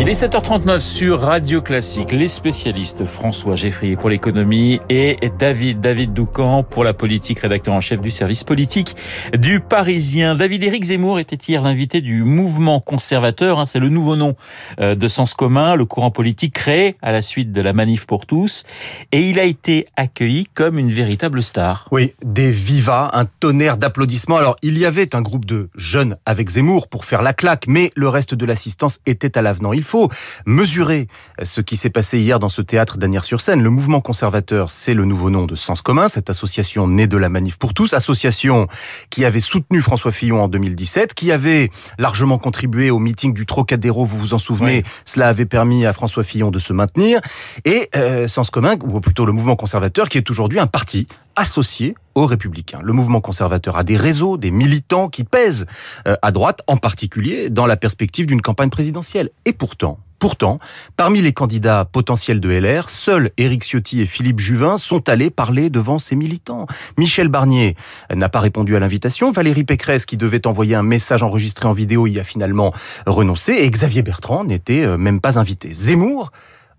Il est 7h39 sur Radio Classique. Les spécialistes François Geffrier pour l'économie et David David Doucan pour la politique, rédacteur en chef du service politique du Parisien. David Éric Zemmour était hier l'invité du mouvement conservateur. Hein, c'est le nouveau nom euh, de Sens commun, le courant politique créé à la suite de la manif pour tous. Et il a été accueilli comme une véritable star. Oui, des vivas, un tonnerre d'applaudissements. Alors, il y avait un groupe de jeunes avec Zemmour pour faire la claque, mais le reste de l'assistance était à l'avenant. Faut mesurer ce qui s'est passé hier dans ce théâtre d'Anières-sur-Seine. Le mouvement conservateur, c'est le nouveau nom de Sens commun, cette association née de la Manif pour tous, association qui avait soutenu François Fillon en 2017, qui avait largement contribué au meeting du Trocadéro, vous vous en souvenez, cela avait permis à François Fillon de se maintenir, et euh, Sens commun, ou plutôt le mouvement conservateur, qui est aujourd'hui un parti associé aux républicains. Le mouvement conservateur a des réseaux, des militants qui pèsent euh, à droite, en particulier dans la perspective d'une campagne présidentielle. Et pourtant, Pourtant, parmi les candidats potentiels de LR, seuls Éric Ciotti et Philippe Juvin sont allés parler devant ces militants. Michel Barnier n'a pas répondu à l'invitation. Valérie Pécresse, qui devait envoyer un message enregistré en vidéo, y a finalement renoncé. Et Xavier Bertrand n'était euh, même pas invité. Zemmour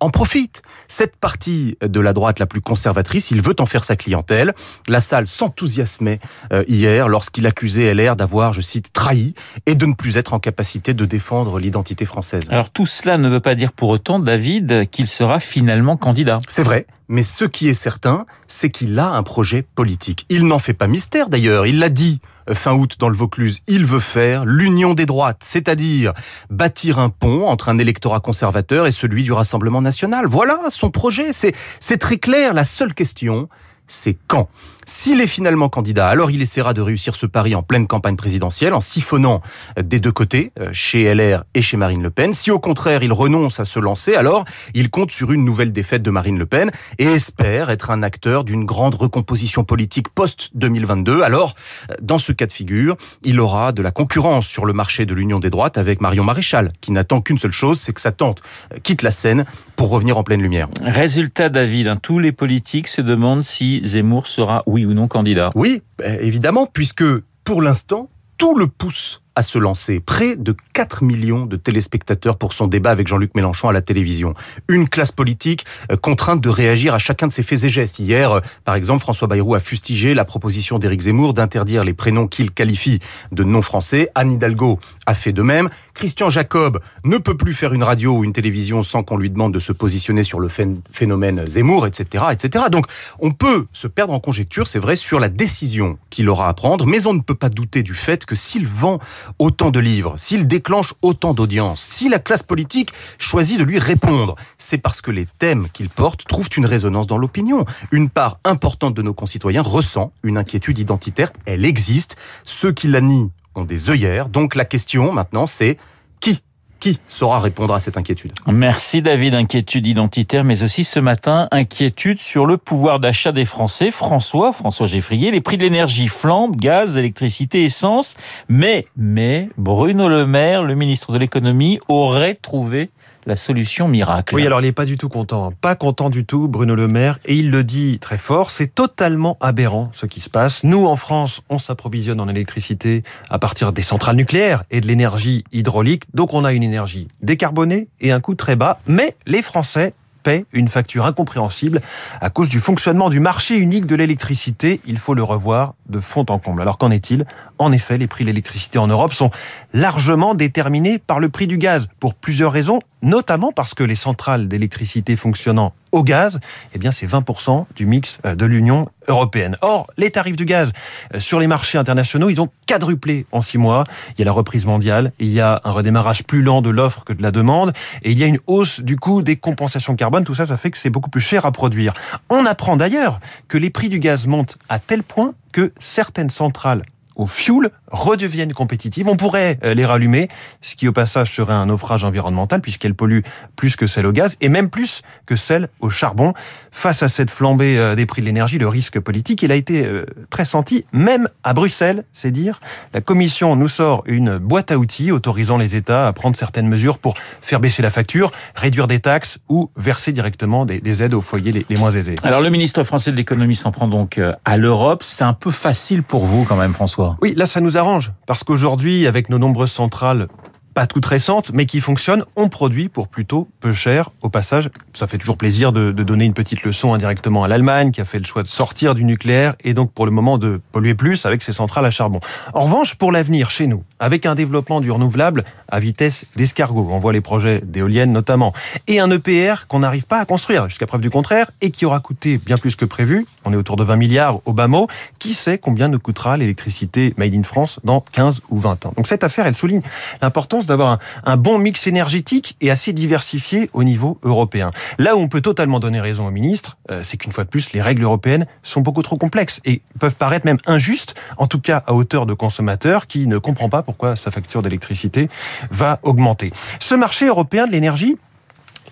en profite. Cette partie de la droite la plus conservatrice, il veut en faire sa clientèle. La salle s'enthousiasmait euh, hier lorsqu'il accusait LR d'avoir, je cite, trahi et de ne plus être en capacité de défendre l'identité française. Alors tout cela ne veut pas dire pour autant, David, qu'il sera finalement candidat. C'est vrai, mais ce qui est certain, c'est qu'il a un projet politique. Il n'en fait pas mystère d'ailleurs, il l'a dit fin août dans le Vaucluse. Il veut faire l'union des droites, c'est-à-dire bâtir un pont entre un électorat conservateur et celui du Rassemblement national. Voilà son projet, c'est très clair. La seule question, c'est quand. S'il est finalement candidat, alors il essaiera de réussir ce pari en pleine campagne présidentielle, en siphonnant euh, des deux côtés, euh, chez LR et chez Marine Le Pen. Si au contraire il renonce à se lancer, alors il compte sur une nouvelle défaite de Marine Le Pen et espère être un acteur d'une grande recomposition politique post-2022. Alors, euh, dans ce cas de figure, il aura de la concurrence sur le marché de l'Union des droites avec Marion Maréchal, qui n'attend qu'une seule chose, c'est que sa tante quitte la scène pour revenir en pleine lumière. Résultat, David, hein, tous les politiques se demandent si Zemmour sera oui ou non candidat. Oui, bah, évidemment, puisque pour l'instant, tout le pousse à se lancer. Près de 4 millions de téléspectateurs pour son débat avec Jean-Luc Mélenchon à la télévision. Une classe politique euh, contrainte de réagir à chacun de ses faits et gestes. Hier, euh, par exemple, François Bayrou a fustigé la proposition d'Éric Zemmour d'interdire les prénoms qu'il qualifie de non français. Anne Hidalgo a fait de même. Christian Jacob ne peut plus faire une radio ou une télévision sans qu'on lui demande de se positionner sur le phénomène Zemmour, etc., etc. Donc, on peut se perdre en conjecture, c'est vrai, sur la décision qu'il aura à prendre, mais on ne peut pas douter du fait que s'il vend autant de livres, s'il déclenche autant d'audience, si la classe politique choisit de lui répondre, c'est parce que les thèmes qu'il porte trouvent une résonance dans l'opinion. Une part importante de nos concitoyens ressent une inquiétude identitaire, elle existe. Ceux qui la nient ont des œillères. Donc la question maintenant, c'est qui qui saura répondre à cette inquiétude Merci David, inquiétude identitaire, mais aussi ce matin, inquiétude sur le pouvoir d'achat des Français. François, François Geffrier, les prix de l'énergie flambent, gaz, électricité, essence, mais, mais, Bruno Le Maire, le ministre de l'économie, aurait trouvé la solution miracle. Oui, alors il n'est pas du tout content. Hein. Pas content du tout, Bruno Le Maire. Et il le dit très fort, c'est totalement aberrant ce qui se passe. Nous, en France, on s'approvisionne en électricité à partir des centrales nucléaires et de l'énergie hydraulique. Donc on a une énergie décarbonée et un coût très bas. Mais les Français paie une facture incompréhensible à cause du fonctionnement du marché unique de l'électricité. Il faut le revoir de fond en comble. Alors qu'en est-il? En effet, les prix de l'électricité en Europe sont largement déterminés par le prix du gaz pour plusieurs raisons, notamment parce que les centrales d'électricité fonctionnant au gaz, eh bien c'est 20% du mix euh, de l'Union européenne. Or, les tarifs du gaz euh, sur les marchés internationaux, ils ont quadruplé en six mois. Il y a la reprise mondiale, il y a un redémarrage plus lent de l'offre que de la demande, et il y a une hausse du coût des compensations carbone. Tout ça, ça fait que c'est beaucoup plus cher à produire. On apprend d'ailleurs que les prix du gaz montent à tel point que certaines centrales au fuel redeviennent compétitives. On pourrait euh, les rallumer, ce qui au passage serait un naufrage environnemental puisqu'elles polluent plus que celles au gaz et même plus que celles au charbon. Face à cette flambée euh, des prix de l'énergie, le risque politique, il a été euh, très senti, même à Bruxelles, c'est dire. La Commission nous sort une boîte à outils autorisant les États à prendre certaines mesures pour faire baisser la facture, réduire des taxes ou verser directement des, aides aux foyers les, moins aisés. Alors le ministre français de l'économie s'en prend donc à l'Europe. C'est un peu facile pour vous quand même, François Oui, là, ça nous arrange. Parce qu'aujourd'hui, avec nos nombreuses centrales pas toutes récentes, mais qui fonctionnent, on produit pour plutôt peu cher. Au passage, ça fait toujours plaisir de, de donner une petite leçon indirectement à l'Allemagne, qui a fait le choix de sortir du nucléaire et donc pour le moment de polluer plus avec ses centrales à charbon. En revanche, pour l'avenir, chez nous, avec un développement du renouvelable à vitesse d'escargot, on voit les projets d'éoliennes notamment, et un EPR qu'on n'arrive pas à construire, jusqu'à preuve du contraire, et qui aura coûté bien plus que prévu, on est autour de 20 milliards au bas mot, qui sait combien nous coûtera l'électricité made in France dans 15 ou 20 ans. Donc cette affaire, elle souligne l'importance d'avoir un, bon mix énergétique et assez diversifié au niveau européen. Là où on peut totalement donner raison au ministre, euh, c'est qu'une fois de plus, les règles européennes sont beaucoup trop complexes et peuvent paraître même injustes, en tout cas à hauteur de consommateurs qui ne comprend pas pourquoi sa facture d'électricité va augmenter. Ce marché européen de l'énergie,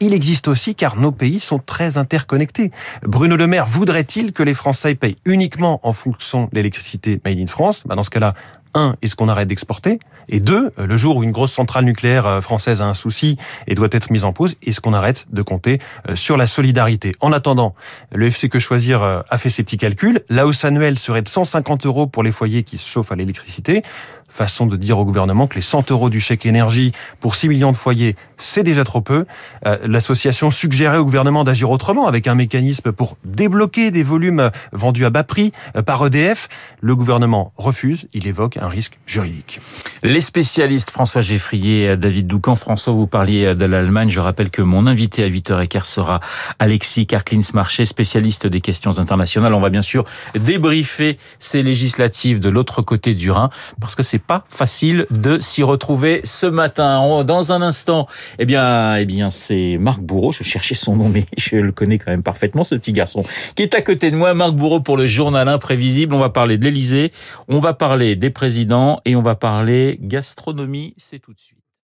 il existe aussi car nos pays sont très interconnectés. Bruno Le Maire voudrait-il que les Français payent uniquement en fonction de l'électricité made in France? Bah Dans ce cas-là, un, est-ce qu'on arrête d'exporter? Et deux, le jour où une grosse centrale nucléaire française a un souci et doit être mise en pause, est-ce qu'on arrête de compter sur la solidarité? En attendant, le FC Que Choisir a fait ses petits calculs. La hausse annuelle serait de 150 euros pour les foyers qui se chauffent à l'électricité façon de dire au gouvernement que les 100 euros du chèque énergie pour 6 millions de foyers, c'est déjà trop peu. Euh, L'association suggérait au gouvernement d'agir autrement avec un mécanisme pour débloquer des volumes vendus à bas prix euh, par EDF. Le gouvernement refuse, il évoque un risque juridique. Les spécialistes François Geffrier, David Doucan, François, vous parliez de l'Allemagne. Je rappelle que mon invité à 8h15 sera Alexis Karklins-Marché, spécialiste des questions internationales. On va bien sûr débriefer ces législatives de l'autre côté du Rhin parce que c'est pas facile de s'y retrouver ce matin. Dans un instant, eh bien, eh bien, c'est Marc Bourreau. Je cherchais son nom, mais je le connais quand même parfaitement, ce petit garçon qui est à côté de moi. Marc Bourreau pour le journal imprévisible. On va parler de l'Elysée, on va parler des présidents et on va parler gastronomie. C'est tout de suite.